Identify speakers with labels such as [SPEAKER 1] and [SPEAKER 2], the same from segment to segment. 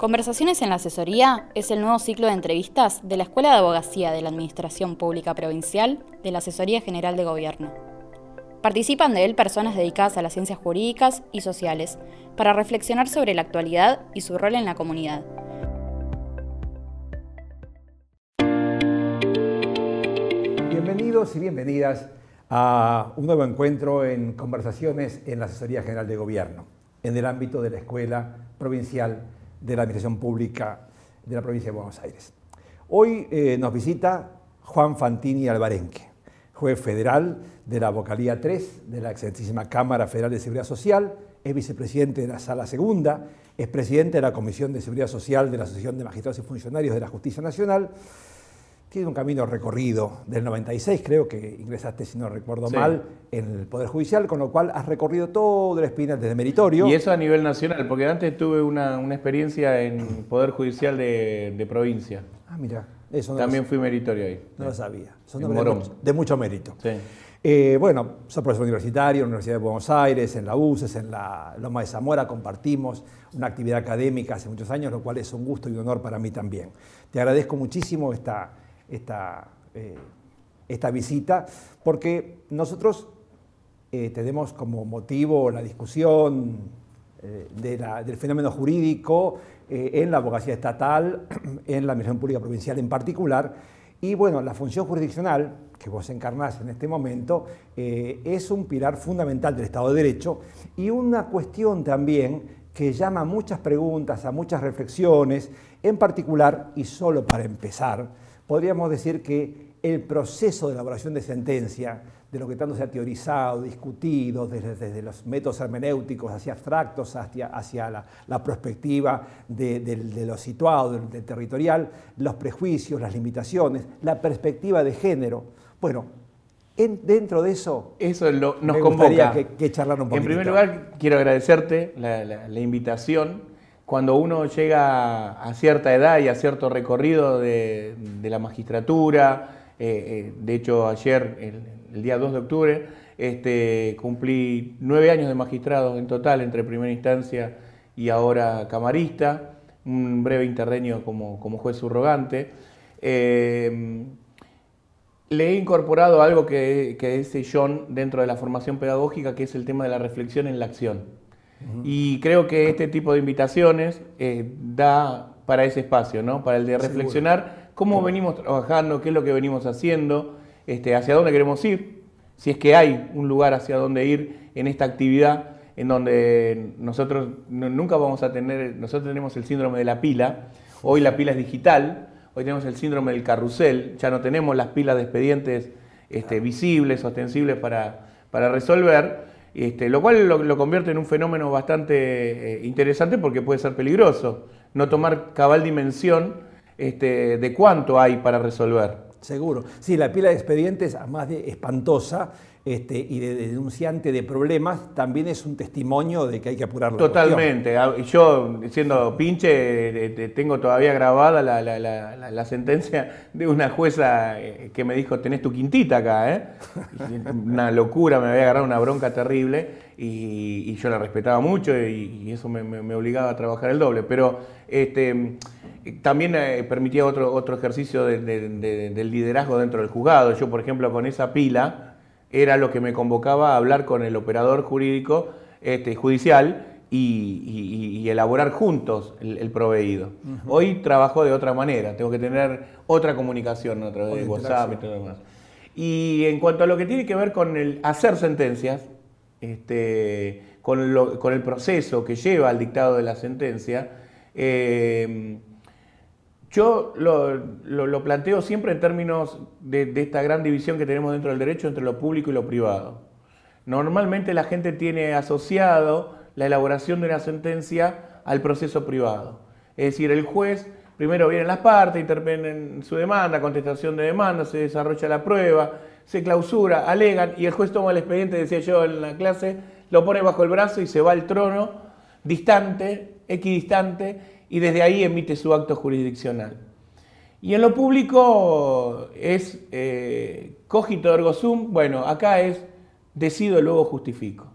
[SPEAKER 1] Conversaciones en la Asesoría es el nuevo ciclo de entrevistas de la Escuela de Abogacía de la Administración Pública Provincial de la Asesoría General de Gobierno. Participan de él personas dedicadas a las ciencias jurídicas y sociales para reflexionar sobre la actualidad y su rol en la comunidad.
[SPEAKER 2] Bienvenidos y bienvenidas a un nuevo encuentro en Conversaciones en la Asesoría General de Gobierno, en el ámbito de la Escuela Provincial de la Administración Pública de la provincia de Buenos Aires. Hoy eh, nos visita Juan Fantini Albarenque, juez federal de la vocalía 3 de la excelentísima Cámara Federal de Seguridad Social, es vicepresidente de la Sala Segunda, es presidente de la Comisión de Seguridad Social de la Asociación de Magistrados y Funcionarios de la Justicia Nacional tiene un camino recorrido del 96, creo que ingresaste, si no recuerdo mal, en el Poder Judicial, con lo cual has recorrido todo el espina desde meritorio.
[SPEAKER 3] Y eso a nivel nacional, porque antes tuve una, experiencia en Poder Judicial de, provincia.
[SPEAKER 2] Ah, mira, eso
[SPEAKER 3] no También fui meritorio ahí.
[SPEAKER 2] No lo sabía. Son de mucho, mérito. Sí. Eh, bueno, soy profesor universitario en la Universidad de Buenos Aires, en la UCES, en la Loma de Zamora, compartimos una actividad académica hace muchos años, lo cual es un gusto y un honor para mí también. Te agradezco muchísimo esta esta, eh, esta visita, porque nosotros eh, tenemos como motivo la discusión eh, del fenómeno jurídico en la abogacía estatal, en la Administración Pública Provincial en particular, y bueno, la función jurisdiccional que vos encarnás en este momento es un pilar fundamental del Estado de Derecho y una cuestión también que llama muchas preguntas, a muchas reflexiones, en particular, y solo para empezar, podríamos decir que el proceso de elaboración de sentencia, de lo que tanto se ha teorizado, discutido, desde, los métodos hermenéuticos hacia abstractos, hacia, hacia la, perspectiva de, lo situado, del, territorial, los prejuicios, las limitaciones, la perspectiva de género. Bueno, dentro de eso,
[SPEAKER 3] eso nos me
[SPEAKER 2] gustaría que, que charlar un poquito.
[SPEAKER 3] En primer lugar, quiero agradecerte la invitación cuando uno llega a cierta edad y a cierto recorrido de, la magistratura, eh, eh, de hecho ayer, el, día 2 de octubre, este, cumplí nueve años de magistrado en total entre primera instancia y ahora camarista, un breve interreño como, juez subrogante. Eh, le he incorporado algo que, que dice John dentro de la formación pedagógica, que es el tema de la reflexión en la acción. Y creo que este tipo de invitaciones eh, da para ese espacio, ¿no? Para el de reflexionar cómo venimos trabajando, qué es lo que venimos haciendo, este, hacia dónde queremos ir, si es que hay un lugar hacia dónde ir en esta actividad en donde nosotros nunca vamos a tener, nosotros tenemos el síndrome de la pila, hoy la pila es digital, hoy tenemos el síndrome del carrusel, ya no tenemos las pilas de expedientes este, visibles, ostensibles para, para resolver, este, lo cual lo, convierte en un fenómeno bastante eh, interesante porque puede ser peligroso, no tomar cabal dimensión este, de cuánto hay para resolver.
[SPEAKER 2] Seguro. Sí, la pila de expedientes, además de espantosa, este, y de, denunciante de problemas, también es un testimonio de que hay que apurar la
[SPEAKER 3] Totalmente. Ah, yo, siendo pinche, tengo todavía grabada la, sentencia de una jueza eh, que me dijo, tenés tu quintita acá, ¿eh? Una locura, me había agarrado una bronca terrible y, yo la respetaba mucho y, eso me, obligaba a trabajar el doble. Pero este, también eh, permitía otro, otro ejercicio del liderazgo dentro del juzgado. Yo, por ejemplo, con esa pila era lo que me convocaba a hablar con el operador jurídico este, judicial y, elaborar juntos el, proveído. Hoy trabajo de otra manera, tengo que tener otra comunicación a través de WhatsApp y todo lo demás. Y en cuanto a lo que tiene que ver con el hacer sentencias, este, con, el proceso que lleva al dictado de la sentencia, eh, yo lo, planteo siempre en términos de, esta gran división que tenemos dentro del derecho entre lo público y lo privado. Normalmente la gente tiene asociado la elaboración de una sentencia al proceso privado. Es decir, el juez primero vienen las partes, intervienen su demanda, contestación de demanda, se desarrolla la prueba, se clausura, alegan y el juez toma el expediente, decía yo en la clase, lo pone bajo el brazo y se va al trono distante, equidistante y desde ahí emite su acto jurisdiccional. Y en lo público es eh, cogito ergo sum, bueno, acá es decido luego justifico.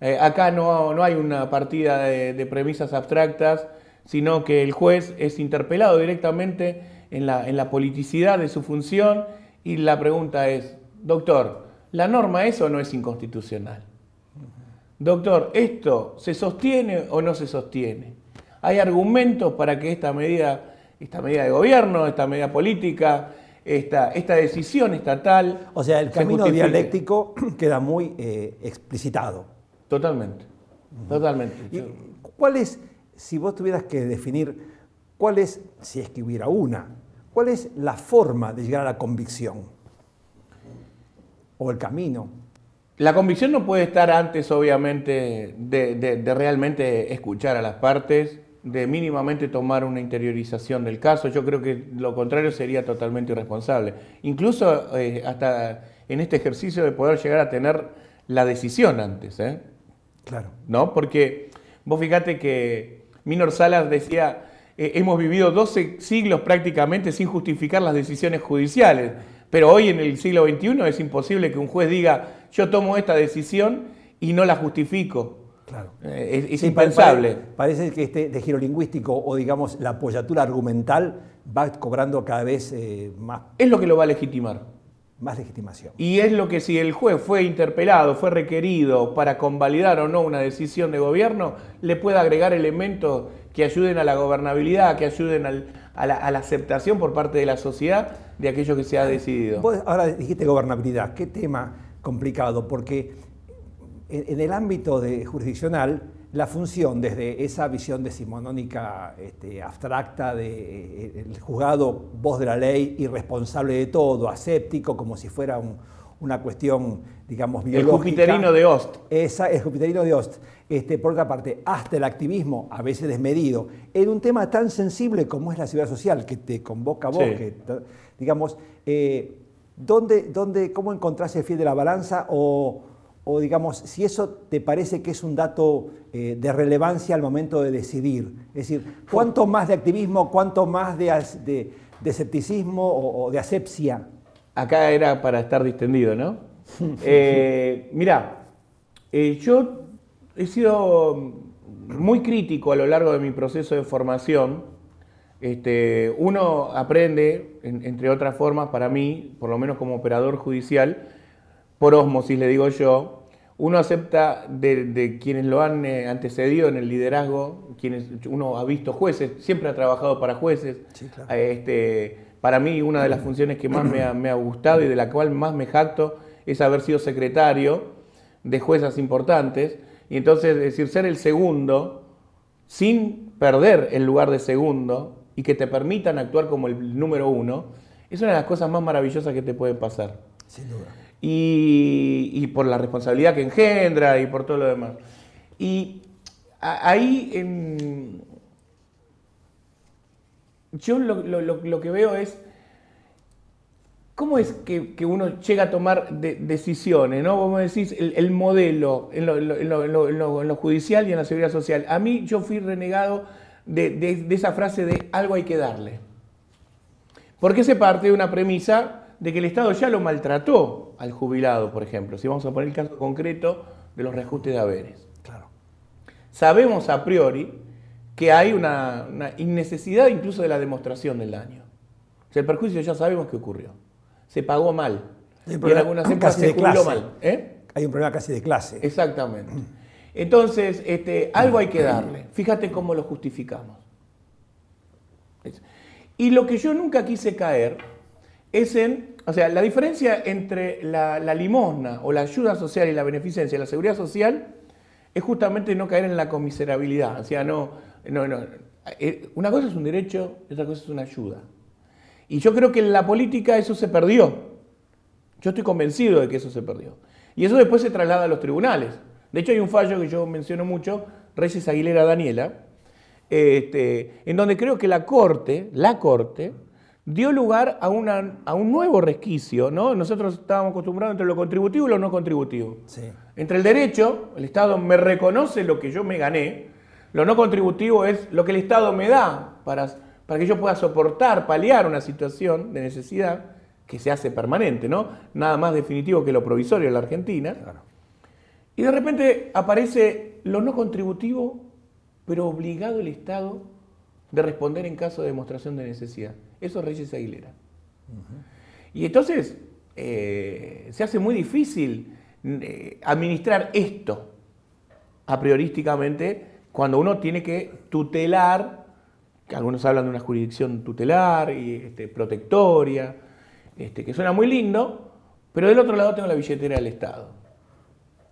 [SPEAKER 3] Eh, acá no, no, hay una partida de, premisas abstractas, sino que el juez es interpelado directamente en la, en la politicidad de su función y la pregunta es, doctor, ¿la norma es o no es inconstitucional? Doctor, ¿esto se sostiene o no se sostiene? ¿Hay argumentos para que esta medida, esta medida de gobierno, esta medida política, esta, esta decisión estatal...
[SPEAKER 2] O sea, el camino dialéctico queda muy eh, explicitado.
[SPEAKER 3] Totalmente, totalmente.
[SPEAKER 2] ¿Cuál es, si vos tuvieras que definir, cuál es, si es que hubiera una, cuál es la forma de llegar a la convicción? ¿O el camino?
[SPEAKER 3] La convicción no puede estar antes, obviamente, de, realmente escuchar a las partes, de mínimamente tomar una interiorización del caso. Yo creo que lo contrario sería totalmente irresponsable. Incluso eh, hasta en este ejercicio de poder llegar a tener la decisión antes. ¿eh?
[SPEAKER 2] Claro.
[SPEAKER 3] ¿No? Porque vos fíjate que Minor Salas decía, eh, hemos vivido 12 siglos prácticamente sin justificar las decisiones judiciales. Pero hoy en el siglo XXI es imposible que un juez diga, yo tomo esta decisión y no la justifico.
[SPEAKER 2] Claro.
[SPEAKER 3] Eh, es, impensable.
[SPEAKER 2] Parece, que este de giro lingüístico o digamos la apoyatura argumental va cobrando cada vez eh, más.
[SPEAKER 3] Es lo que lo va a legitimar.
[SPEAKER 2] Más legitimación.
[SPEAKER 3] Y es lo que si el juez fue interpelado, fue requerido para convalidar o no una decisión de gobierno, le puede agregar elementos que ayuden a la gobernabilidad, que ayuden a, la, aceptación por parte de la sociedad de aquello que se ha decidido.
[SPEAKER 2] Vos ahora dijiste gobernabilidad, qué tema complicado, porque en, el ámbito de jurisdiccional, la función desde esa visión decimonónica este, abstracta de eh, el juzgado voz de la ley, irresponsable de todo, aséptico, como si fuera una cuestión, digamos, biológica.
[SPEAKER 3] El jupiterino de Ost.
[SPEAKER 2] Esa, el jupiterino de Ost. Este, por otra parte, hasta el activismo, a veces desmedido, en un tema tan sensible como es la seguridad social, que te convoca a vos, que, digamos, eh, ¿dónde, ¿cómo encontrás el fiel de la balanza? O, digamos, si eso te parece que es un dato eh, de relevancia al momento de decidir. Es decir, ¿cuánto más de activismo, cuánto más de, escepticismo o, de asepsia?
[SPEAKER 3] Acá era para estar distendido, ¿no? eh, mirá, eh, yo he sido muy crítico a lo largo de mi proceso de formación. Este, uno aprende, entre otras formas, para mí, por lo menos como operador judicial, por osmosis le digo yo, uno acepta de, quienes lo han eh, antecedido en el liderazgo, quienes uno ha visto jueces, siempre ha trabajado para jueces. este, para mí una de las funciones que más me ha, me ha, gustado y de la cual más me jacto es haber sido secretario de juezas importantes. Y entonces, decir, ser el segundo, sin perder el lugar de segundo y que te permitan actuar como el número uno, es una de las cosas más maravillosas que te pueden pasar.
[SPEAKER 2] Sin duda.
[SPEAKER 3] Y, por la responsabilidad que engendra y por todo lo demás. Y ahí yo lo que veo es ¿Cómo es que, uno llega a tomar decisiones? ¿no? Vos decís el, modelo en lo, judicial y en la seguridad social. A mí yo fui renegado de, esa frase de algo hay que darle. Porque se parte de una premisa de que el Estado ya lo maltrató al jubilado, por ejemplo. Si vamos a poner el caso concreto de los reajustes de haberes.
[SPEAKER 2] Claro.
[SPEAKER 3] Sabemos a priori que hay una, una innecesidad incluso de la demostración del daño. O sea, el perjuicio ya sabemos que ocurrió se pagó mal.
[SPEAKER 2] y en algunas empresas se jubiló mal.
[SPEAKER 3] ¿eh?
[SPEAKER 2] Hay un problema casi de clase.
[SPEAKER 3] Exactamente. Entonces, este, algo hay que darle. Fíjate cómo lo justificamos. Y lo que yo nunca quise caer es en, o sea, la diferencia entre la, limosna o la ayuda social y la beneficencia, la seguridad social, es justamente no caer en la comiserabilidad. O sea, no, no, no. Eh, una cosa es un derecho y otra cosa es una ayuda. Y yo creo que en la política eso se perdió. Yo estoy convencido de que eso se perdió. Y eso después se traslada a los tribunales. De hecho, hay un fallo que yo menciono mucho, Reyes Aguilera Daniela, este, en donde creo que la Corte, la Corte, dio lugar a, una, a un nuevo resquicio. ¿no? Nosotros estábamos acostumbrados entre lo contributivo y lo no contributivo. Entre el derecho, el Estado me reconoce lo que yo me gané, lo no contributivo es lo que el Estado me da para para que yo pueda soportar, paliar una situación de necesidad que se hace permanente, ¿no? Nada más definitivo que lo provisorio en la Argentina. Y de repente aparece lo no contributivo, pero obligado el Estado de responder en caso de demostración de necesidad. Eso es Reyes Aguilera. Y entonces eh, se hace muy difícil eh, administrar esto a priorísticamente cuando uno tiene que tutelar, que algunos hablan de una jurisdicción tutelar y este, protectoria, este, que suena muy lindo, pero del otro lado tengo la billetera del Estado.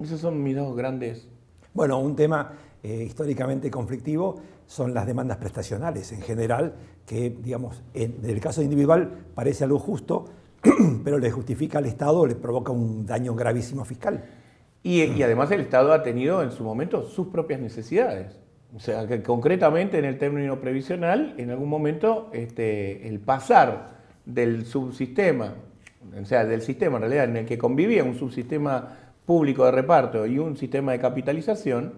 [SPEAKER 3] Esos son mis dos grandes...
[SPEAKER 2] Bueno, un tema eh, históricamente conflictivo son las demandas prestacionales en general, que, digamos, en, el caso individual parece algo justo, pero le justifica al Estado, le provoca un daño gravísimo fiscal.
[SPEAKER 3] Y, además el Estado ha tenido en su momento sus propias necesidades. O sea, que concretamente en el término previsional, en algún momento este, el pasar del subsistema, o sea, del sistema en realidad en el que convivía un subsistema público de reparto y un sistema de capitalización,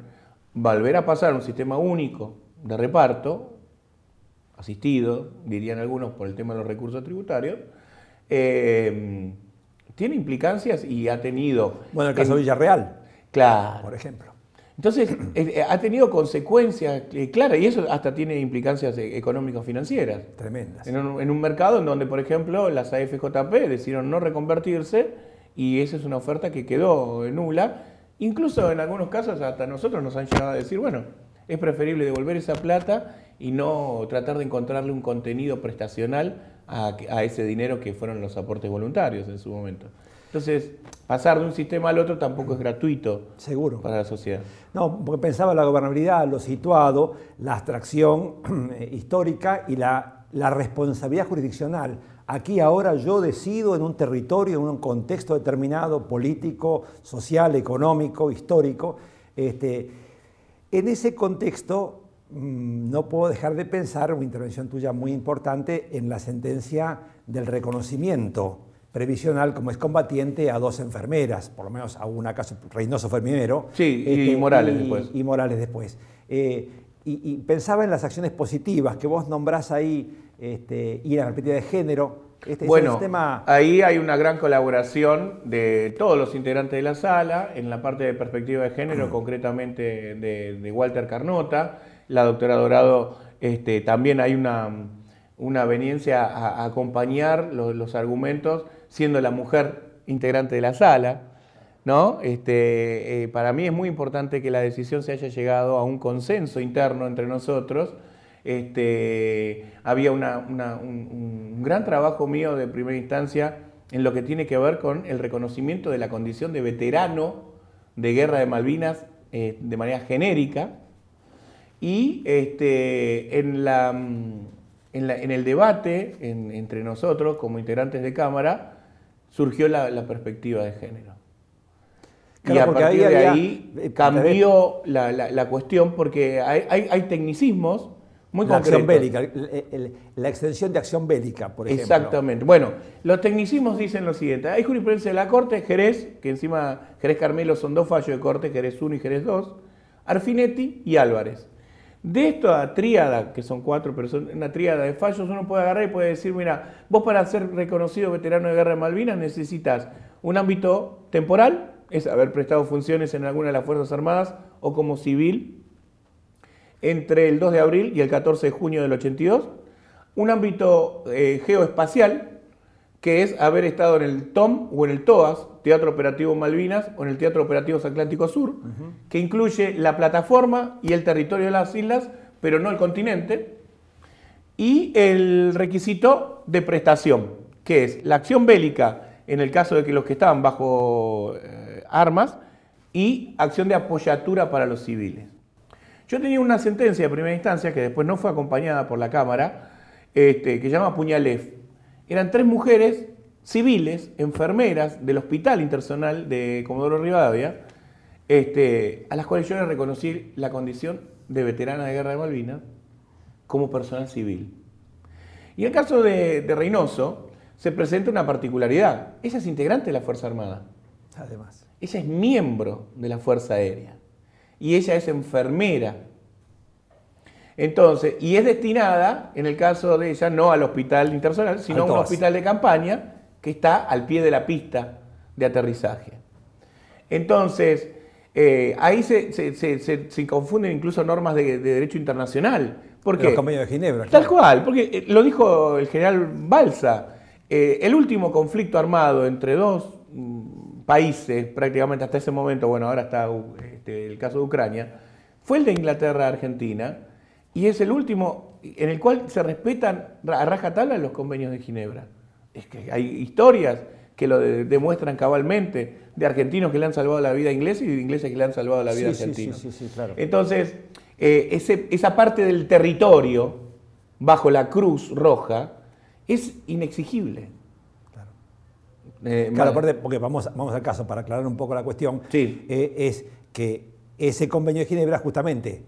[SPEAKER 3] volver a pasar a un sistema único de reparto, asistido, dirían algunos por el tema de los recursos tributarios, eh, tiene implicancias y ha tenido...
[SPEAKER 2] Bueno, el caso de Villarreal.
[SPEAKER 3] Claro.
[SPEAKER 2] Por ejemplo.
[SPEAKER 3] Entonces, eh, eh, ha tenido consecuencias claras y eso hasta tiene implicancias económico-financieras.
[SPEAKER 2] Tremendas.
[SPEAKER 3] En un, en un, mercado en donde, por ejemplo, las AFJP decidieron no reconvertirse y esa es una oferta que quedó nula. Incluso en algunos casos hasta nosotros nos han llegado a decir, bueno, es preferible devolver esa plata y no tratar de encontrarle un contenido prestacional a, ese dinero que fueron los aportes voluntarios en su momento. Entonces, pasar de un sistema al otro tampoco es gratuito
[SPEAKER 2] Seguro.
[SPEAKER 3] para la sociedad.
[SPEAKER 2] No, porque pensaba la gobernabilidad, lo situado, la abstracción histórica y la, la responsabilidad jurisdiccional. Aquí ahora yo decido en un territorio, en un contexto determinado, político, social, económico, histórico. Este, en ese contexto mm, no puedo dejar de pensar, una intervención tuya muy importante, en la sentencia del reconocimiento previsional como es combatiente a dos enfermeras, por lo menos a una caso, Reynoso fue primero.
[SPEAKER 3] Sí, y, este, Morales después.
[SPEAKER 2] Y Morales después. Eh, y, pensaba en las acciones positivas que vos nombrás ahí, este, y la perspectiva de género.
[SPEAKER 3] Este, bueno, ahí hay una gran colaboración de todos los integrantes de la sala, en la parte de perspectiva de género, concretamente de, Walter Carnota, la doctora Dorado, este, también hay una, una veniencia a, acompañar los, argumentos, siendo la mujer integrante de la sala. ¿no? Este, eh, para mí es muy importante que la decisión se haya llegado a un consenso interno entre nosotros este, había un, gran trabajo mío de primera instancia en lo que tiene que ver con el reconocimiento de la condición de veterano de guerra de Malvinas eh, de manera genérica y este, en, la, en, el debate entre nosotros como integrantes de Cámara surgió la, perspectiva de género. y a partir de ahí eh, cambió la, cuestión porque hay tecnicismos muy
[SPEAKER 2] la acción bélica, la extensión de acción bélica, por ejemplo.
[SPEAKER 3] Exactamente. Bueno, los tecnicismos dicen lo siguiente. Hay jurisprudencia de la Corte, Jerez, que encima Jerez Carmelo son dos fallos de Corte, Jerez 1 y Jerez 2, Arfinetti y Álvarez. De esta tríada, que son cuatro personas, una tríada de fallos, uno puede agarrar y puede decir, mira, vos para ser reconocido veterano de guerra de Malvinas necesitas un ámbito temporal, es haber prestado funciones en alguna de las Fuerzas Armadas o como civil entre el 2 de abril y el 14 de junio del 82, un ámbito eh, geoespacial, que es haber estado en el TOM o en el TOAS, Teatro Operativo Malvinas, o en el Teatro Operativo Atlántico Sur, que incluye la plataforma y el territorio de las islas, pero no el continente, y el requisito de prestación, que es la acción bélica en el caso de que los que estaban bajo eh, armas y acción de apoyatura para los civiles. Yo tenía una sentencia de primera instancia que después no fue acompañada por la Cámara, este, que se llama Puñalef. Eran tres mujeres civiles, enfermeras del Hospital Internacional de Comodoro Rivadavia, este, a las cuales yo les reconocí la condición de veterana de guerra de Malvinas como personal civil. Y en el caso de, de Reynoso se presenta una particularidad. Ella es integrante de la Fuerza Armada.
[SPEAKER 2] Además.
[SPEAKER 3] Ella es miembro de la Fuerza Aérea y ella es enfermera. Entonces, y es destinada, en el caso de ella, no al hospital internacional, sino a un hospital de campaña que está al pie de la pista de aterrizaje. Entonces, eh, ahí se, confunden incluso normas de, derecho internacional,
[SPEAKER 2] ¿Por qué? Los convenios de Ginebra.
[SPEAKER 3] Tal cual, porque eh, lo dijo el general Balsa. Eh, el último conflicto armado entre dos países, prácticamente hasta ese momento, bueno, ahora está este, el caso de Ucrania, fue el de Inglaterra-Argentina y es el último en el cual se respetan a rajatabla los convenios de Ginebra. Es que hay historias que lo demuestran cabalmente de argentinos que le han salvado la vida a ingleses y de ingleses que le han salvado la vida a argentinos. Sí, sí, claro. Entonces, eh, esa parte del territorio bajo la cruz roja es inexigible.
[SPEAKER 2] Claro, eh, aparte, porque vamos, vamos al caso, para aclarar un poco la cuestión, eh, es que ese convenio de Ginebra justamente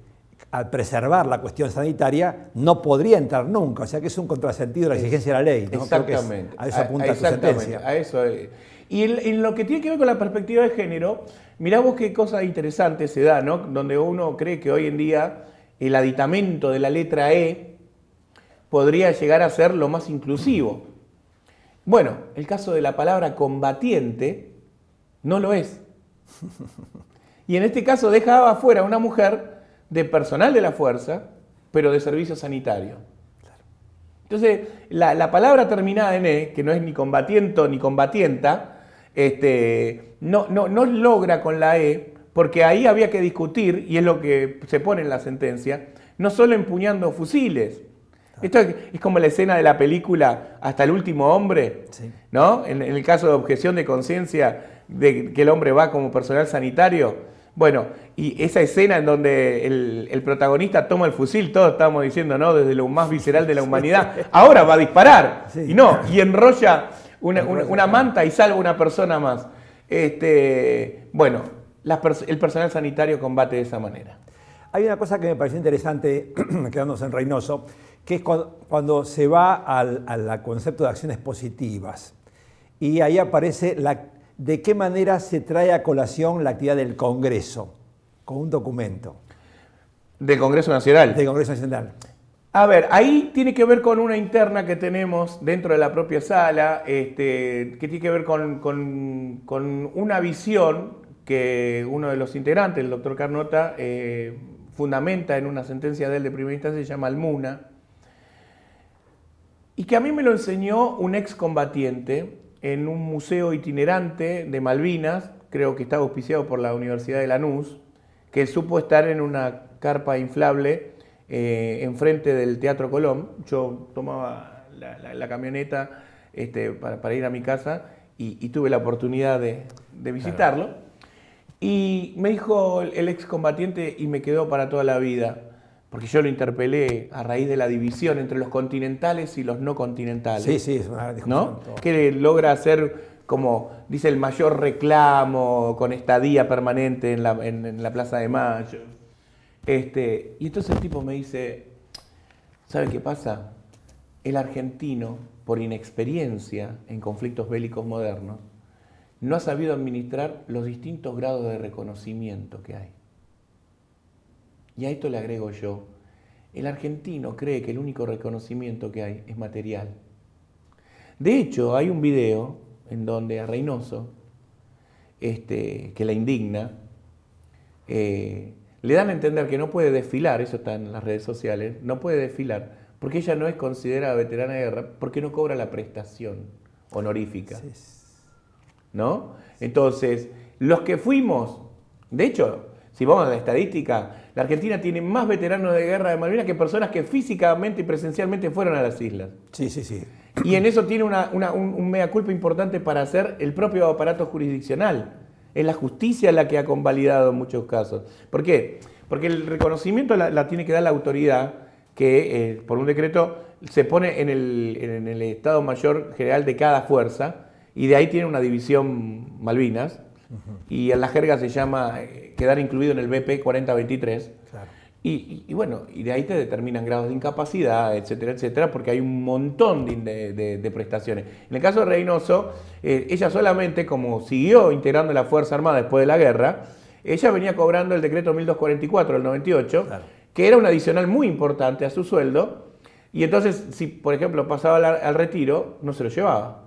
[SPEAKER 2] al preservar la cuestión sanitaria, no podría entrar nunca. O sea que es un contrasentido de la exigencia de la ley.
[SPEAKER 3] Exactamente.
[SPEAKER 2] a eso apunta tu sentencia.
[SPEAKER 3] A eso. Y en, lo que tiene que ver con la perspectiva de género, mirá vos qué cosa interesante se da, ¿no? Donde uno cree que hoy en día el aditamento de la letra E podría llegar a ser lo más inclusivo. Bueno, el caso de la palabra combatiente no lo es. Y en este caso dejaba afuera a una mujer de personal de la fuerza, pero de servicio sanitario. Entonces, la, palabra terminada en E, que no es ni combatiento ni combatienta, este, no, no, no logra con la E, porque ahí había que discutir, y es lo que se pone en la sentencia, no solo empuñando fusiles. Esto es, como la escena de la película Hasta el último hombre, ¿no? En, en, el caso de objeción de conciencia de que el hombre va como personal sanitario, bueno, y esa escena en donde el, protagonista toma el fusil, todos estamos diciendo, ¿no? Desde lo más visceral de la humanidad, ahora va a disparar. Y no, y enrolla una, manta y salva una persona más. Este, bueno, el personal sanitario combate de esa manera.
[SPEAKER 2] Hay una cosa que me pareció interesante, quedándose en Reynoso, que es cuando, se va al concepto de acciones positivas. Y ahí aparece la de qué manera se trae a colación la actividad del Congreso, con un documento.
[SPEAKER 3] ¿Del Congreso Nacional?
[SPEAKER 2] Del Congreso Nacional.
[SPEAKER 3] A ver, ahí tiene que ver con una interna que tenemos dentro de la propia sala, este, que tiene que ver con, una visión que uno de los integrantes, el doctor Carnota, eh, fundamenta en una sentencia de él de primera instancia, se llama Almuna, y que a mí me lo enseñó un excombatiente en un museo itinerante de Malvinas, creo que estaba auspiciado por la Universidad de Lanús, que supo estar en una carpa inflable eh, enfrente del Teatro Colón. Yo tomaba la, camioneta este, para, ir a mi casa y, tuve la oportunidad de, visitarlo. Y me dijo el excombatiente y me quedó para toda la vida porque yo lo interpelé a raíz de la división entre los continentales y los no continentales.
[SPEAKER 2] Sí, sí, es una
[SPEAKER 3] discusión. ¿no? Que logra hacer, como dice, el mayor reclamo con estadía permanente en la, Plaza de Mayo. Este, y entonces el tipo me dice, ¿sabe qué pasa? El argentino, por inexperiencia en conflictos bélicos modernos, no ha sabido administrar los distintos grados de reconocimiento que hay. Y a esto le agrego yo, el argentino cree que el único reconocimiento que hay es material. De hecho, hay un video en donde a Reynoso, este, que la indigna, eh, le dan a entender que no puede desfilar, eso está en las redes sociales, no puede desfilar, porque ella no es considerada veterana de guerra, porque no cobra la prestación honorífica. ¿No? Entonces, los que fuimos, de hecho, si vamos a la estadística, la Argentina tiene más veteranos de guerra de Malvinas que personas que físicamente y presencialmente fueron a las islas.
[SPEAKER 2] Sí, sí, sí.
[SPEAKER 3] Y en eso tiene un, mea culpa importante para hacer el propio aparato jurisdiccional. Es la justicia la que ha convalidado en muchos casos. ¿Por qué? Porque el reconocimiento la, tiene que dar la autoridad que eh, por un decreto se pone en el, en el Estado Mayor General de cada fuerza y de ahí tiene una división Malvinas y en la jerga se llama eh, quedar incluido en el BP 4023. Y, bueno, y de ahí te determinan grados de incapacidad, etcétera, etcétera, porque hay un montón de, prestaciones. En el caso de Reynoso, eh, ella solamente, como siguió integrando la Fuerza Armada después de la guerra, ella venía cobrando el decreto 1244 del 98, que era un adicional muy importante a su sueldo, y entonces, si por ejemplo pasaba al retiro, no se lo llevaba.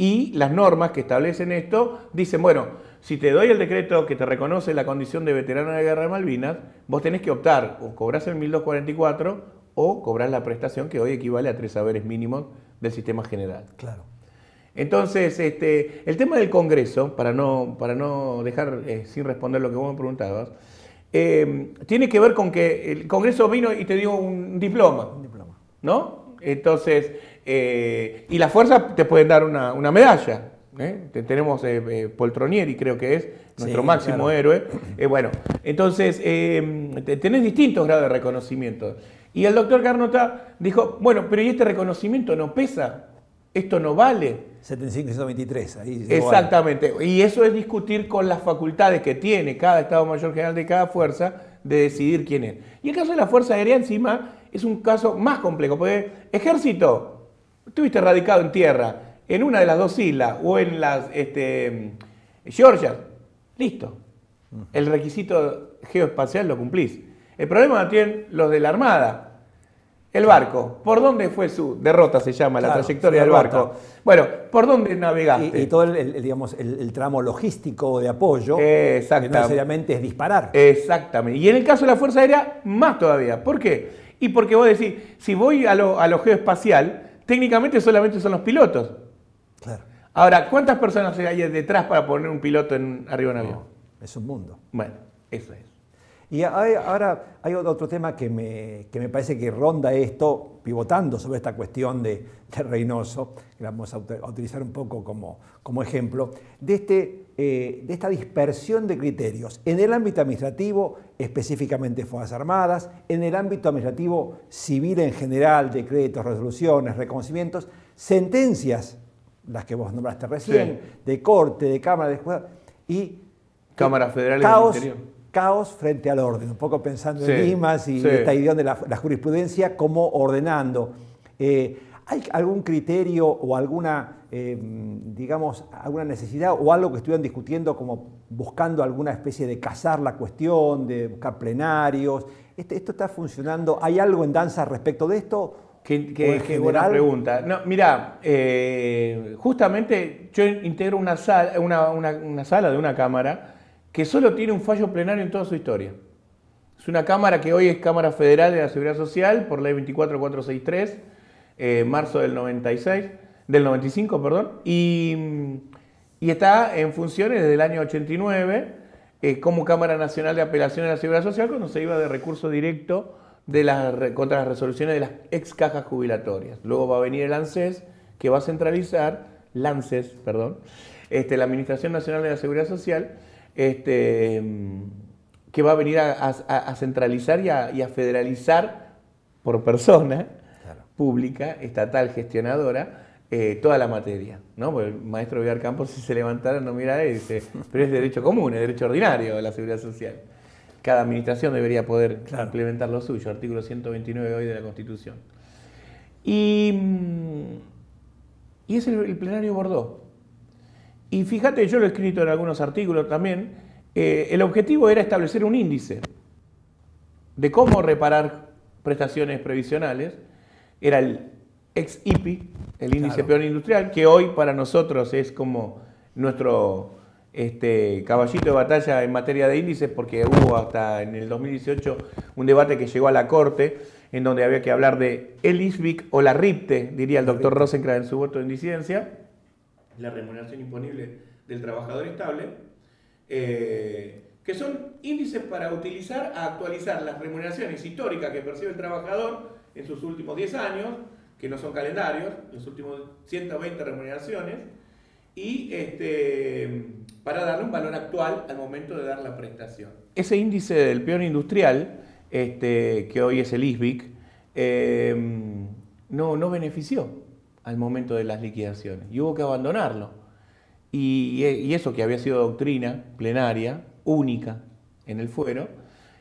[SPEAKER 3] Y las normas que establecen esto dicen, bueno, Si te doy el decreto que te reconoce la condición de veterano de la Guerra de Malvinas, vos tenés que optar o cobrás el 1244 o cobrás la prestación que hoy equivale a tres saberes mínimos del sistema general.
[SPEAKER 2] Claro.
[SPEAKER 3] Entonces, este, el tema del Congreso, para no, para no dejar eh, sin responder lo que vos me preguntabas, eh, tiene que ver con que el Congreso vino y te dio un diploma. Un diploma. ¿No? Entonces, eh, y la fuerza te pueden dar una, medalla. Tenemos Poltronieri, creo que es nuestro máximo héroe. bueno, entonces, tenés distintos grados de reconocimiento. Y el doctor Carnota dijo, bueno, pero ¿y este reconocimiento no pesa? ¿Esto no vale?
[SPEAKER 2] 75 y 123, ahí.
[SPEAKER 3] Exactamente. Y eso es discutir con las facultades que tiene cada Estado Mayor General de cada fuerza de decidir quién es. Y el caso de la Fuerza Aérea encima es un caso más complejo, porque ejército, estuviste radicado en tierra, en una de las dos islas o en las este, Georgia, listo. El requisito geoespacial lo cumplís. El problema lo tienen los de la Armada el barco, ¿por dónde fue su derrota? Se llama la trayectoria del barco. Bueno, ¿por dónde navegaste?
[SPEAKER 2] Y, todo el, digamos, el, tramo logístico de apoyo, que no necesariamente es disparar.
[SPEAKER 3] Exactamente. Y en el caso de la Fuerza Aérea, más todavía. ¿Por qué? Y porque vos decís, si voy a lo, a lo geoespacial, técnicamente solamente son los pilotos. Claro. Ahora, ¿cuántas personas hay detrás para poner un piloto en, arriba de un avión?
[SPEAKER 2] es un mundo.
[SPEAKER 3] Bueno, eso es.
[SPEAKER 2] Y ahora hay otro tema que me, parece que ronda esto, pivotando sobre esta cuestión de, Reynoso, que vamos a, utilizar un poco como, como ejemplo, de, este, eh, de esta dispersión de criterios en el ámbito administrativo, específicamente Fuerzas Armadas, en el ámbito administrativo civil en general, decretos, resoluciones, reconocimientos, sentencias, las que vos nombraste recién, de corte, de Cámara, de Juez, y...
[SPEAKER 3] Cámara Federal del Interior
[SPEAKER 2] caos frente al orden, un poco pensando en Limas y esta idea de la, jurisprudencia como ordenando. Eh, ¿Hay algún criterio o alguna, eh, digamos, alguna necesidad o algo que estuvieran discutiendo como buscando alguna especie de casar la cuestión, de buscar plenarios? ¿Esto, esto está funcionando? ¿Hay algo en danza respecto de esto?
[SPEAKER 3] Qué, buena pregunta. No, mira, eh, justamente yo integro una sala, una sala de una cámara que solo tiene un fallo plenario en toda su historia. Es una Cámara que hoy es Cámara Federal de la Seguridad Social por ley 24463, eh, marzo del 96, del 95, perdón, y, está en funciones desde el año 89 eh, como Cámara Nacional de Apelación de la Seguridad Social cuando se iba de recurso directo de contra las resoluciones de las ex cajas jubilatorias. Luego va a venir el ANSES que va a centralizar, LANCES, perdón, este, la Administración Nacional de la Seguridad Social, este, que va a venir a, centralizar y a, federalizar por persona pública, estatal, gestionadora, eh, toda la materia. ¿no? el maestro Villar Campos, si se levantara, no mira y dice, pero es derecho común, es derecho ordinario de la seguridad social. Cada administración debería poder implementar lo suyo, artículo 129 hoy de la Constitución. Y, y es el, el plenario Bordeaux. Y fíjate, yo lo he escrito en algunos artículos también, eh, el objetivo era establecer un índice de cómo reparar prestaciones previsionales. Era el ex IPI, el índice peor industrial, que hoy para nosotros es como nuestro este, caballito de batalla en materia de índices, porque hubo hasta en el 2018 un debate que llegó a la Corte en donde había que hablar de el ISBIC o la RIPTE, diría el doctor Rosenkranz en su voto en disidencia la remuneración imponible del trabajador estable, eh, que son índices para utilizar a actualizar las remuneraciones históricas que percibe el trabajador en sus últimos 10 años, que no son calendarios, los últimos 120 remuneraciones, y este, para darle un valor actual al momento de dar la prestación. Ese índice del peor industrial, este, que hoy es el ISBIC, eh, no, no benefició al momento de las liquidaciones y hubo que abandonarlo. Y, eso que había sido doctrina plenaria, única en el fuero,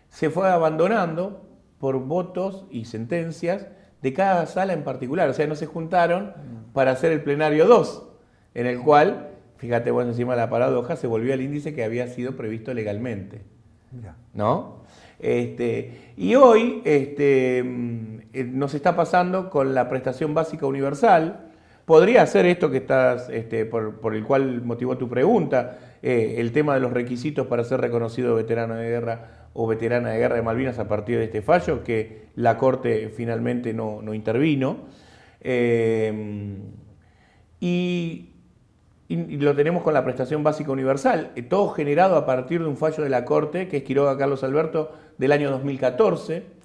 [SPEAKER 3] se fue abandonando por votos y sentencias de cada sala en particular. O sea, no se juntaron para hacer el plenario 2, en el cual, fíjate vos encima de la paradoja, se volvió al índice que había sido previsto legalmente. ¿No? Este, y hoy este, mm, nos está pasando con la prestación básica universal, podría ser esto que estás, este, por, el cual motivó tu pregunta, eh, el tema de los requisitos para ser reconocido veterano de guerra o veterana de guerra de Malvinas a partir de este fallo, que la Corte finalmente no, intervino. Eh, y, lo tenemos con la prestación básica universal, eh, todo generado a partir de un fallo de la Corte, que es Quiroga Carlos Alberto, del año 2014.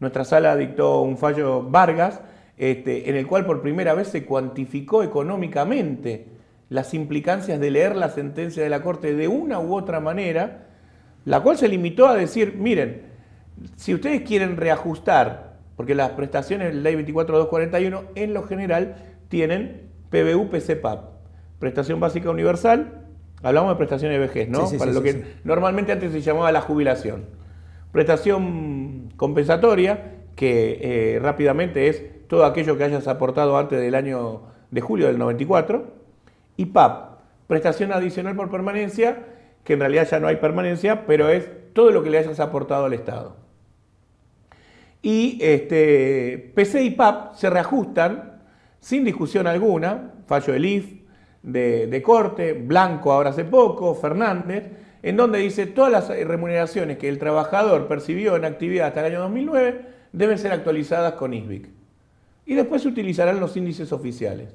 [SPEAKER 3] Nuestra sala dictó un fallo Vargas, este, en el cual por primera vez se cuantificó económicamente las implicancias de leer la sentencia de la Corte de una u otra manera, la cual se limitó a decir, miren, si ustedes quieren reajustar, porque las prestaciones de la ley 24241 en lo general tienen PBU, PCPAP, prestación básica universal, hablamos de prestaciones de vejez, ¿no? Para lo que normalmente antes se llamaba la jubilación. Prestación compensatoria, que eh, rápidamente es todo aquello que hayas aportado antes del año de julio del 94, y PAP, prestación adicional por permanencia, que en realidad ya no hay permanencia, pero es todo lo que le hayas aportado al Estado. Y este, PC y PAP se reajustan sin discusión alguna, fallo del IF, de, de corte, Blanco ahora hace poco, Fernández, en donde dice todas las remuneraciones que el trabajador percibió en actividad hasta el año 2009 deben ser actualizadas con ISBIC y después se utilizarán los índices oficiales.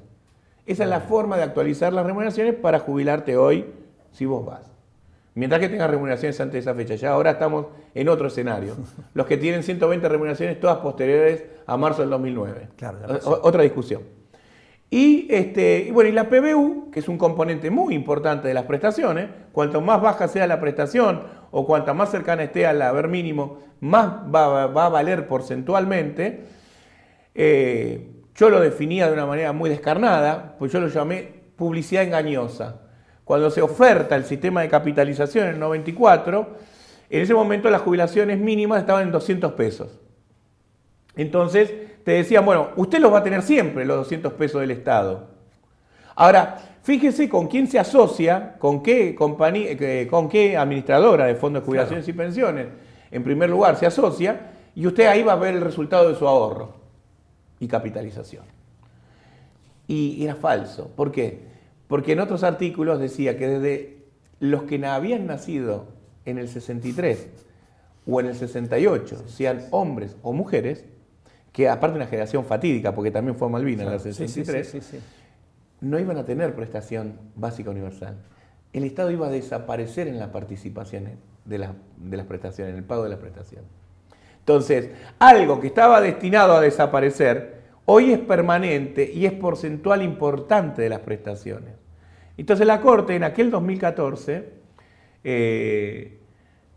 [SPEAKER 3] Esa es la forma de actualizar las remuneraciones para jubilarte hoy si vos vas. Mientras que tengas remuneraciones antes de esa fecha. Ya ahora estamos en otro escenario. Los que tienen 120 remuneraciones todas posteriores a marzo del 2009. Claro, otra discusión. Y, este, y bueno, y la PBU, que es un componente muy importante de las prestaciones, cuanto más baja sea la prestación o cuanto más cercana esté al haber mínimo, más va, va a valer porcentualmente. Eh, yo lo definía de una manera muy descarnada, pues yo lo llamé publicidad engañosa. Cuando se oferta el sistema de capitalización en el 94, en ese momento las jubilaciones mínimas estaban en 200 pesos. Entonces te decían, bueno, usted los va a tener siempre, los 200 pesos del Estado. Ahora, fíjese con quién se asocia, con qué compañía, eh, con qué administradora de fondos de jubilaciones y pensiones, en primer lugar, se asocia, y usted ahí va a ver el resultado de su ahorro y capitalización. Y era falso. ¿Por qué? Porque en otros artículos decía que desde los que habían nacido en el 63 o en el 68, sean hombres o mujeres, que aparte de una generación fatídica, porque también fue Malvinas en el 63, no iban a tener prestación básica universal. El Estado iba a desaparecer en la participación de, de las prestaciones, en el pago de las prestaciones. Entonces, algo que estaba destinado a desaparecer, hoy es permanente y es porcentual importante de las prestaciones. Entonces la Corte en aquel 2014, eh,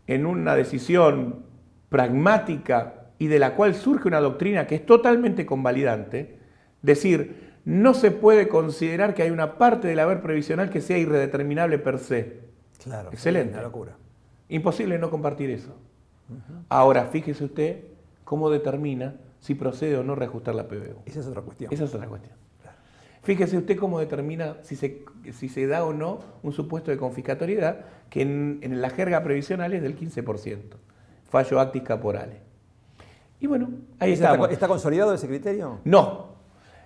[SPEAKER 3] en una decisión pragmática y de la cual surge una doctrina que es totalmente convalidante, decir, no se puede considerar que hay una parte del haber previsional que sea irredeterminable per se. Claro. Excelente. Una locura. Imposible no compartir eso. Ahora, fíjese usted cómo determina si procede o no reajustar la PBU.
[SPEAKER 2] Esa es otra cuestión.
[SPEAKER 3] Esa es otra cuestión. Fíjese usted cómo determina si se, si se da o no un supuesto de confiscatoriedad que en, la jerga previsional es del 15%. Fallo actis caporales. Y bueno, ahí
[SPEAKER 2] está. ¿Está consolidado ese criterio?
[SPEAKER 3] No.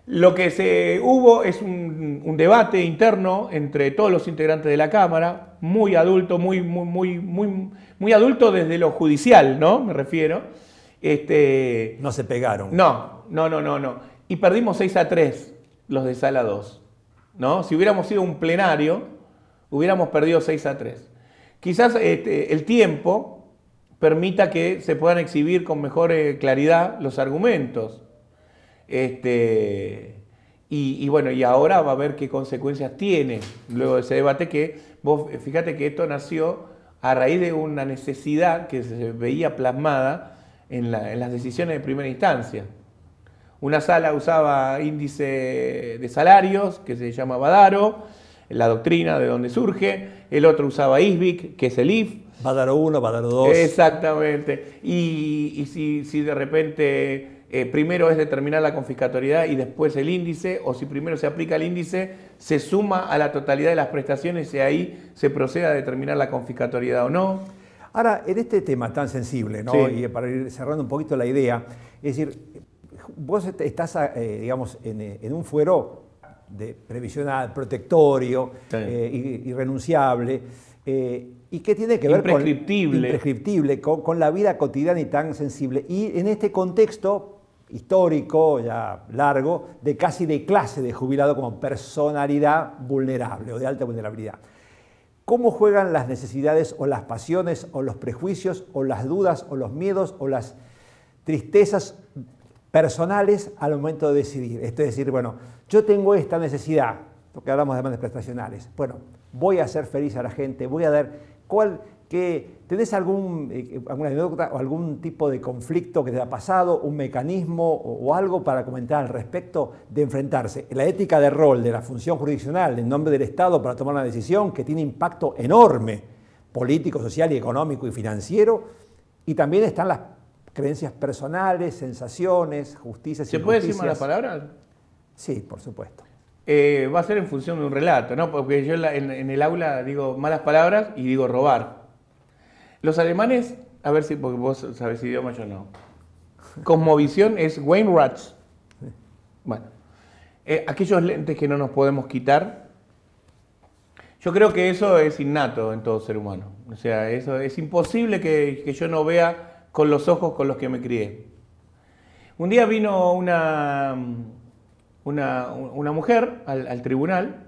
[SPEAKER 3] Lo que se hubo es un, un, debate interno entre todos los integrantes de la Cámara, muy adulto, muy, muy, muy, muy, muy adulto desde lo judicial, ¿no? Me refiero.
[SPEAKER 2] Este, no se pegaron.
[SPEAKER 3] No, no, no, no, no. Y perdimos 6 a 3 los de sala 2. ¿no? Si hubiéramos sido un plenario, hubiéramos perdido 6 a 3. Quizás este, el tiempo permita que se puedan exhibir con mejor eh, claridad los argumentos. Este, y, bueno, y ahora va a ver qué consecuencias tiene luego de ese debate que, vos fíjate que esto nació a raíz de una necesidad que se veía plasmada en, las decisiones de primera instancia. Una sala usaba índice de salarios, que se llama Badaro, la doctrina de donde surge, el otro usaba ISBIC, que es el IF.
[SPEAKER 2] Badaro 1, Badaro 2.
[SPEAKER 3] Exactamente. Y, si, si de repente eh, primero es determinar la confiscatoriedad y después el índice, o si primero se aplica el índice, se suma a la totalidad de las prestaciones y ahí se procede a determinar la confiscatoriedad o no.
[SPEAKER 2] Ahora, en este tema tan sensible, ¿no? y para ir cerrando un poquito la idea, es decir, vos estás, eh, digamos, en, un fuero de previsional, protectorio, eh, irrenunciable, eh, y que tiene que ver
[SPEAKER 3] con,
[SPEAKER 2] imprescriptible, con, con la vida cotidiana y tan sensible. Y en este contexto histórico, ya largo, de casi de clase de jubilado como personalidad vulnerable o de alta vulnerabilidad. ¿Cómo juegan las necesidades o las pasiones o los prejuicios o las dudas o los miedos o las tristezas personales al momento de decidir? Esto es decir, bueno, yo tengo esta necesidad, porque hablamos de demandas prestacionales. Bueno, voy a hacer feliz a la gente, voy a dar cuál que ¿Tenés algún, eh, alguna anécdota o algún tipo de conflicto que te ha pasado, un mecanismo o, algo para comentar al respecto de enfrentarse? La ética de rol de la función jurisdiccional en nombre del Estado para tomar una decisión que tiene impacto enorme, político, social y económico y financiero, y también están las creencias personales, sensaciones, justicias.
[SPEAKER 3] ¿Se puede decir malas palabras?
[SPEAKER 2] Sí, por supuesto.
[SPEAKER 3] Eh, va a ser en función de un relato, ¿no? Porque yo en el aula digo malas palabras y digo robar. Los alemanes, a ver si, porque vos sabés idioma, yo no. Cosmovisión es Wayne Rats. Bueno, eh, aquellos lentes que no nos podemos quitar, yo creo que eso es innato en todo ser humano. O sea, eso es imposible que, yo no vea con los ojos con los que me crié. Un día vino una, una, mujer al, tribunal.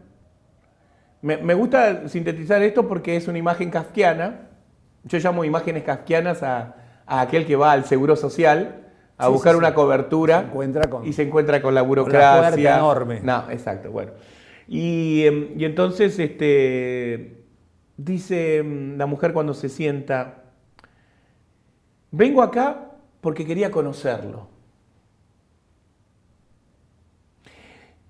[SPEAKER 3] Me, me, gusta sintetizar esto porque es una imagen kafkiana yo llamo imágenes kafkianas a, aquel que va al seguro social a buscar una cobertura y se encuentra con la burocracia.
[SPEAKER 2] enorme.
[SPEAKER 3] No, exacto, bueno. Y, em, y entonces este, dice em, la mujer cuando se sienta, vengo acá porque quería conocerlo.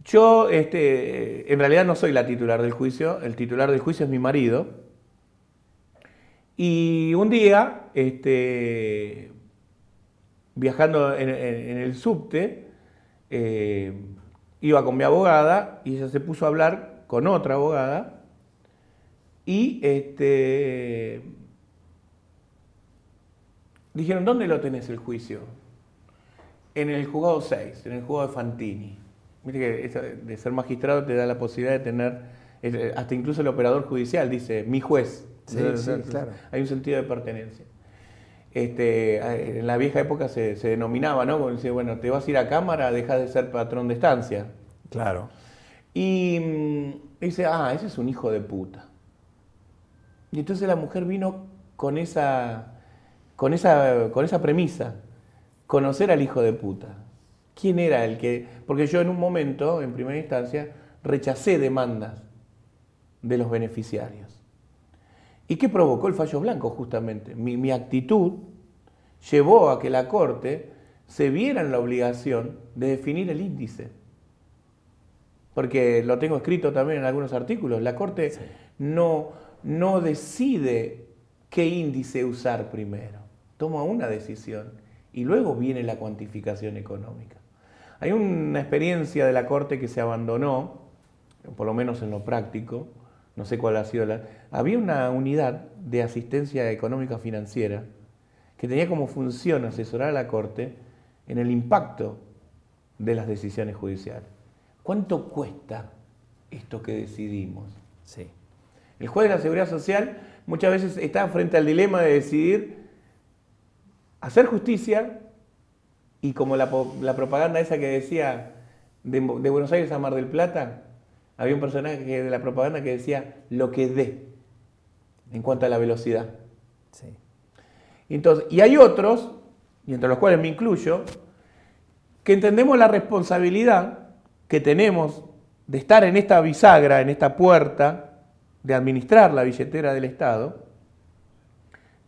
[SPEAKER 3] Yo, este, en realidad no soy la titular del juicio, el titular del juicio es mi marido, y un día, este, viajando en, el subte, eh, iba con mi abogada y ella se puso a hablar con otra abogada y este, dijeron, ¿dónde lo tenés el juicio? En el juzgado 6, en el juzgado de Fantini. Viste que de ser magistrado te da la posibilidad de tener, hasta incluso el operador judicial dice, mi juez.
[SPEAKER 2] Sí, sí, claro.
[SPEAKER 3] Hay un sentido de pertenencia. Este, en la vieja época se, denominaba, ¿no? Dice, bueno, te vas a ir a cámara, dejas de ser patrón de estancia.
[SPEAKER 2] Claro.
[SPEAKER 3] Y mm, dice, ah, ese es un hijo de puta. Y entonces la mujer vino con esa, con esa, con esa premisa, conocer al hijo de puta. ¿Quién era el que...? Porque yo en un momento, en primera instancia, rechacé demandas de los beneficiarios. ¿Y qué provocó el fallo blanco justamente? Mi, actitud llevó a que la Corte se viera en la obligación de definir el índice. Porque lo tengo escrito también en algunos artículos, la Corte no, no decide qué índice usar primero, toma una decisión y luego viene la cuantificación económica. Hay una experiencia de la Corte que se abandonó, por lo menos en lo práctico, no sé cuál ha sido la... Había una unidad de asistencia económica financiera que tenía como función asesorar a la Corte en el impacto de las decisiones judiciales. ¿Cuánto cuesta esto que decidimos?
[SPEAKER 2] Sí.
[SPEAKER 3] El juez de la Seguridad Social muchas veces está frente al dilema de decidir hacer justicia y como la, propaganda esa que decía de Buenos Aires a Mar del Plata, había un personaje de la propaganda que decía lo que dé en cuanto a la velocidad.
[SPEAKER 2] Sí.
[SPEAKER 3] Entonces, y hay otros, y entre los cuales me incluyo, que entendemos la responsabilidad que tenemos de estar en esta bisagra, en esta puerta, de administrar la billetera del Estado,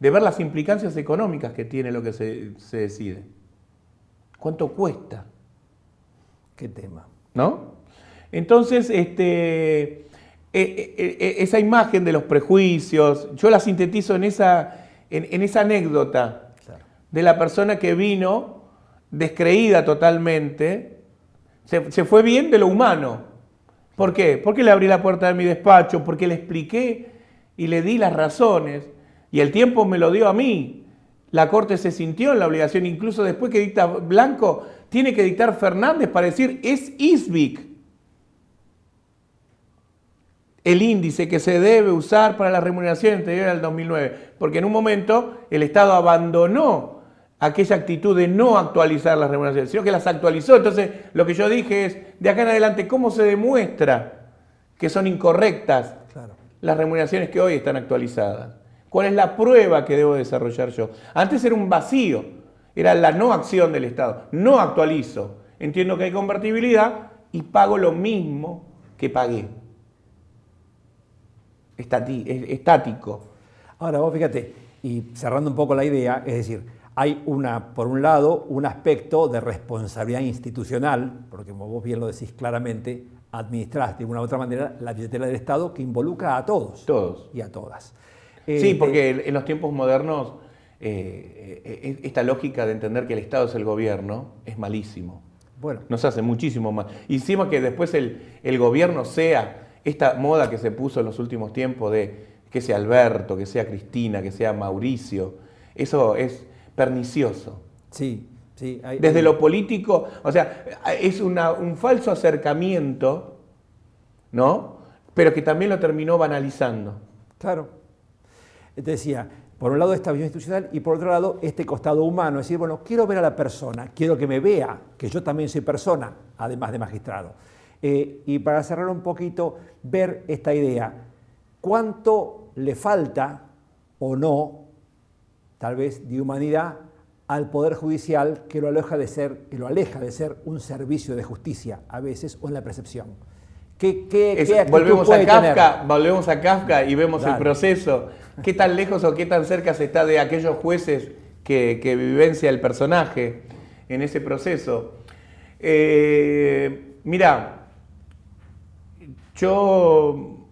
[SPEAKER 3] de ver las implicancias económicas que tiene lo que se, se decide. ¿Cuánto cuesta?
[SPEAKER 2] ¿Qué tema?
[SPEAKER 3] ¿No? Entonces, este, e, e, e, esa imagen de los prejuicios, yo la sintetizo en esa, en, esa anécdota de la persona que vino descreída totalmente, se, se, fue bien de lo humano. ¿Por qué? Porque le abrí la puerta de mi despacho, porque le expliqué y le di las razones, y el tiempo me lo dio a mí. La Corte se sintió en la obligación, incluso después que dicta Blanco, tiene que dictar Fernández para decir, es ISBIC. el índice que se debe usar para la remuneración anterior al 2009, porque en un momento el Estado abandonó aquella actitud de no actualizar las remuneraciones, sino que las actualizó. Entonces, lo que yo dije es, de acá en adelante, ¿cómo se demuestra que son incorrectas las remuneraciones que hoy están actualizadas? ¿Cuál es la prueba que debo desarrollar yo? Antes era un vacío, era la no acción del Estado. No actualizo, entiendo que hay convertibilidad y pago lo mismo que pagué estático.
[SPEAKER 2] Ahora, vos fíjate, y cerrando un poco la idea, es decir, hay una, por un lado, un aspecto de responsabilidad institucional, porque como vos bien lo decís claramente, administraste de una u otra manera la billetera del Estado que involucra a todos.
[SPEAKER 3] Todos.
[SPEAKER 2] Y a todas.
[SPEAKER 3] Sí, eh, porque en los tiempos modernos eh, eh, esta lógica de entender que el Estado es el gobierno es malísimo. Bueno. Nos hace muchísimo mal. Hicimos que después el, el gobierno sea esta moda que se puso en los últimos tiempos de que sea Alberto, que sea Cristina, que sea Mauricio, eso es pernicioso.
[SPEAKER 2] Sí, sí.
[SPEAKER 3] Desde lo político, o sea, es un falso acercamiento, ¿no? Pero que también lo terminó banalizando.
[SPEAKER 2] Claro. Te decía, por un lado esta visión institucional y por otro lado este costado humano, es decir, bueno, quiero ver a la persona, quiero que me vea, que yo también soy persona, además de magistrado. Eh, y para cerrar un poquito, ver esta idea, cuánto le falta o no, tal vez, de humanidad al Poder Judicial que lo aleja de ser, que lo aleja de ser un servicio de justicia a veces o en la percepción.
[SPEAKER 3] ¿Qué, qué, volvemos, a Kafka, volvemos a Kafka y vemos el proceso. ¿Qué tan lejos o qué tan cerca se está de aquellos jueces que, vivencia el personaje en ese proceso? Eh, mira, yo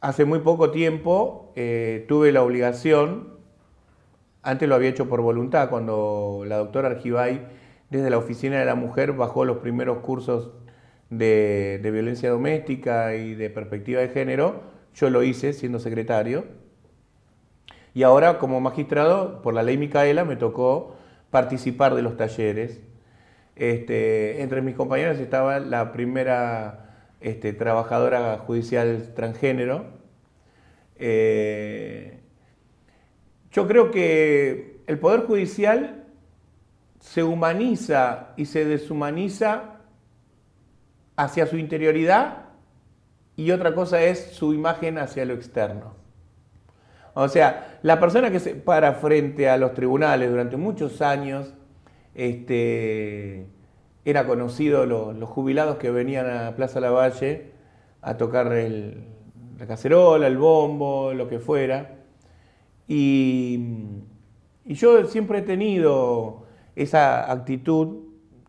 [SPEAKER 3] hace muy poco tiempo eh, tuve la obligación, antes lo había hecho por voluntad, cuando la doctora Argibay desde la Oficina de la Mujer bajó los primeros cursos de, violencia doméstica y de perspectiva de género, yo lo hice siendo secretario. Y ahora como magistrado, por la ley Micaela, me tocó participar de los talleres. Este, entre mis compañeros estaba la primera este, trabajadora judicial transgénero. Eh, yo creo que el Poder Judicial se humaniza y se deshumaniza hacia su interioridad y otra cosa es su imagen hacia lo externo. O sea, la persona que se para frente a los tribunales durante muchos años, este, era conocido los jubilados que venían a Plaza Lavalle a tocar la cacerola, el bombo, lo que fuera. Y, yo siempre he tenido esa actitud.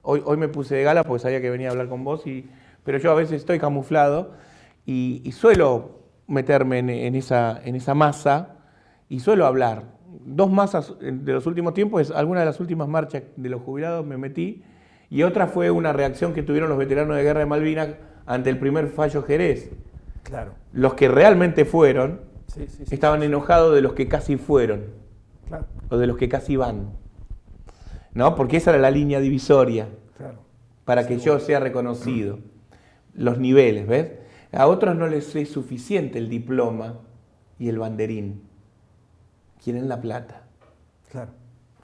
[SPEAKER 3] Hoy, hoy, me puse de gala porque sabía que venía a hablar con vos, y, pero yo a veces estoy camuflado y, suelo meterme en, esa, en esa masa y suelo hablar. Dos masas de los últimos tiempos, es alguna de las últimas marchas de los jubilados me metí y otra fue una reacción que tuvieron los veteranos de guerra de Malvinas ante el primer fallo Jerez. Claro. Los que realmente fueron estaban enojados de los que casi fueron. Claro. O de los que casi van. ¿No? Porque esa era la línea divisoria. Claro. Para que yo sea reconocido. Los niveles, ¿ves? A otros no les es suficiente el diploma y el banderín. Quieren la plata. Claro.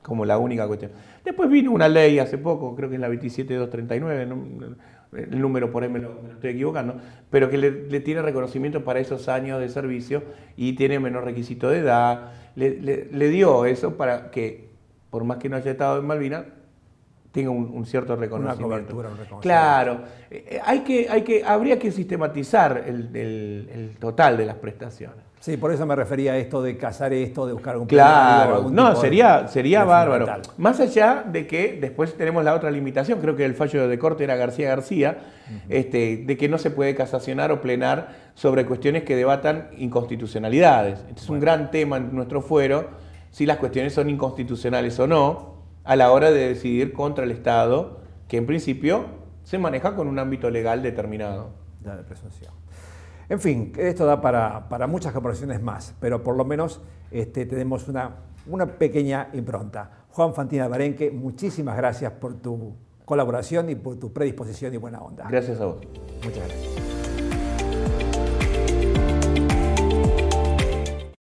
[SPEAKER 3] Como la única cuestión. Después vino una ley hace poco, creo que es la 27239, el número por ahí me lo, estoy equivocando, pero que le, tiene reconocimiento para esos años de servicio y tiene menor requisito de edad. Le, dio eso para que, por más que no haya estado en Malvinas, tenga un, cierto reconocimiento. Una cobertura, claro, eh, hay que, hay que, habría que sistematizar el total de las prestaciones.
[SPEAKER 2] Sí, por eso me refería a esto de casar esto, de buscar un
[SPEAKER 3] Claro, no, sería, sería bárbaro. Más allá de que después tenemos la otra limitación, creo que el fallo de corte era García García, este, de que no se puede casacionar o plenar sobre cuestiones que debatan inconstitucionalidades. Este es un gran tema en nuestro fuero, si las cuestiones son inconstitucionales o no, a la hora de decidir contra el Estado, que en principio se maneja con un ámbito legal determinado.
[SPEAKER 2] La de presunción. En fin, esto da para, muchas conversaciones más, pero por lo menos este, tenemos una, una pequeña impronta. Juan Fantina Barenque, muchísimas gracias por tu colaboración y por tu predisposición y buena onda.
[SPEAKER 3] Gracias a vos.
[SPEAKER 2] Muchas gracias.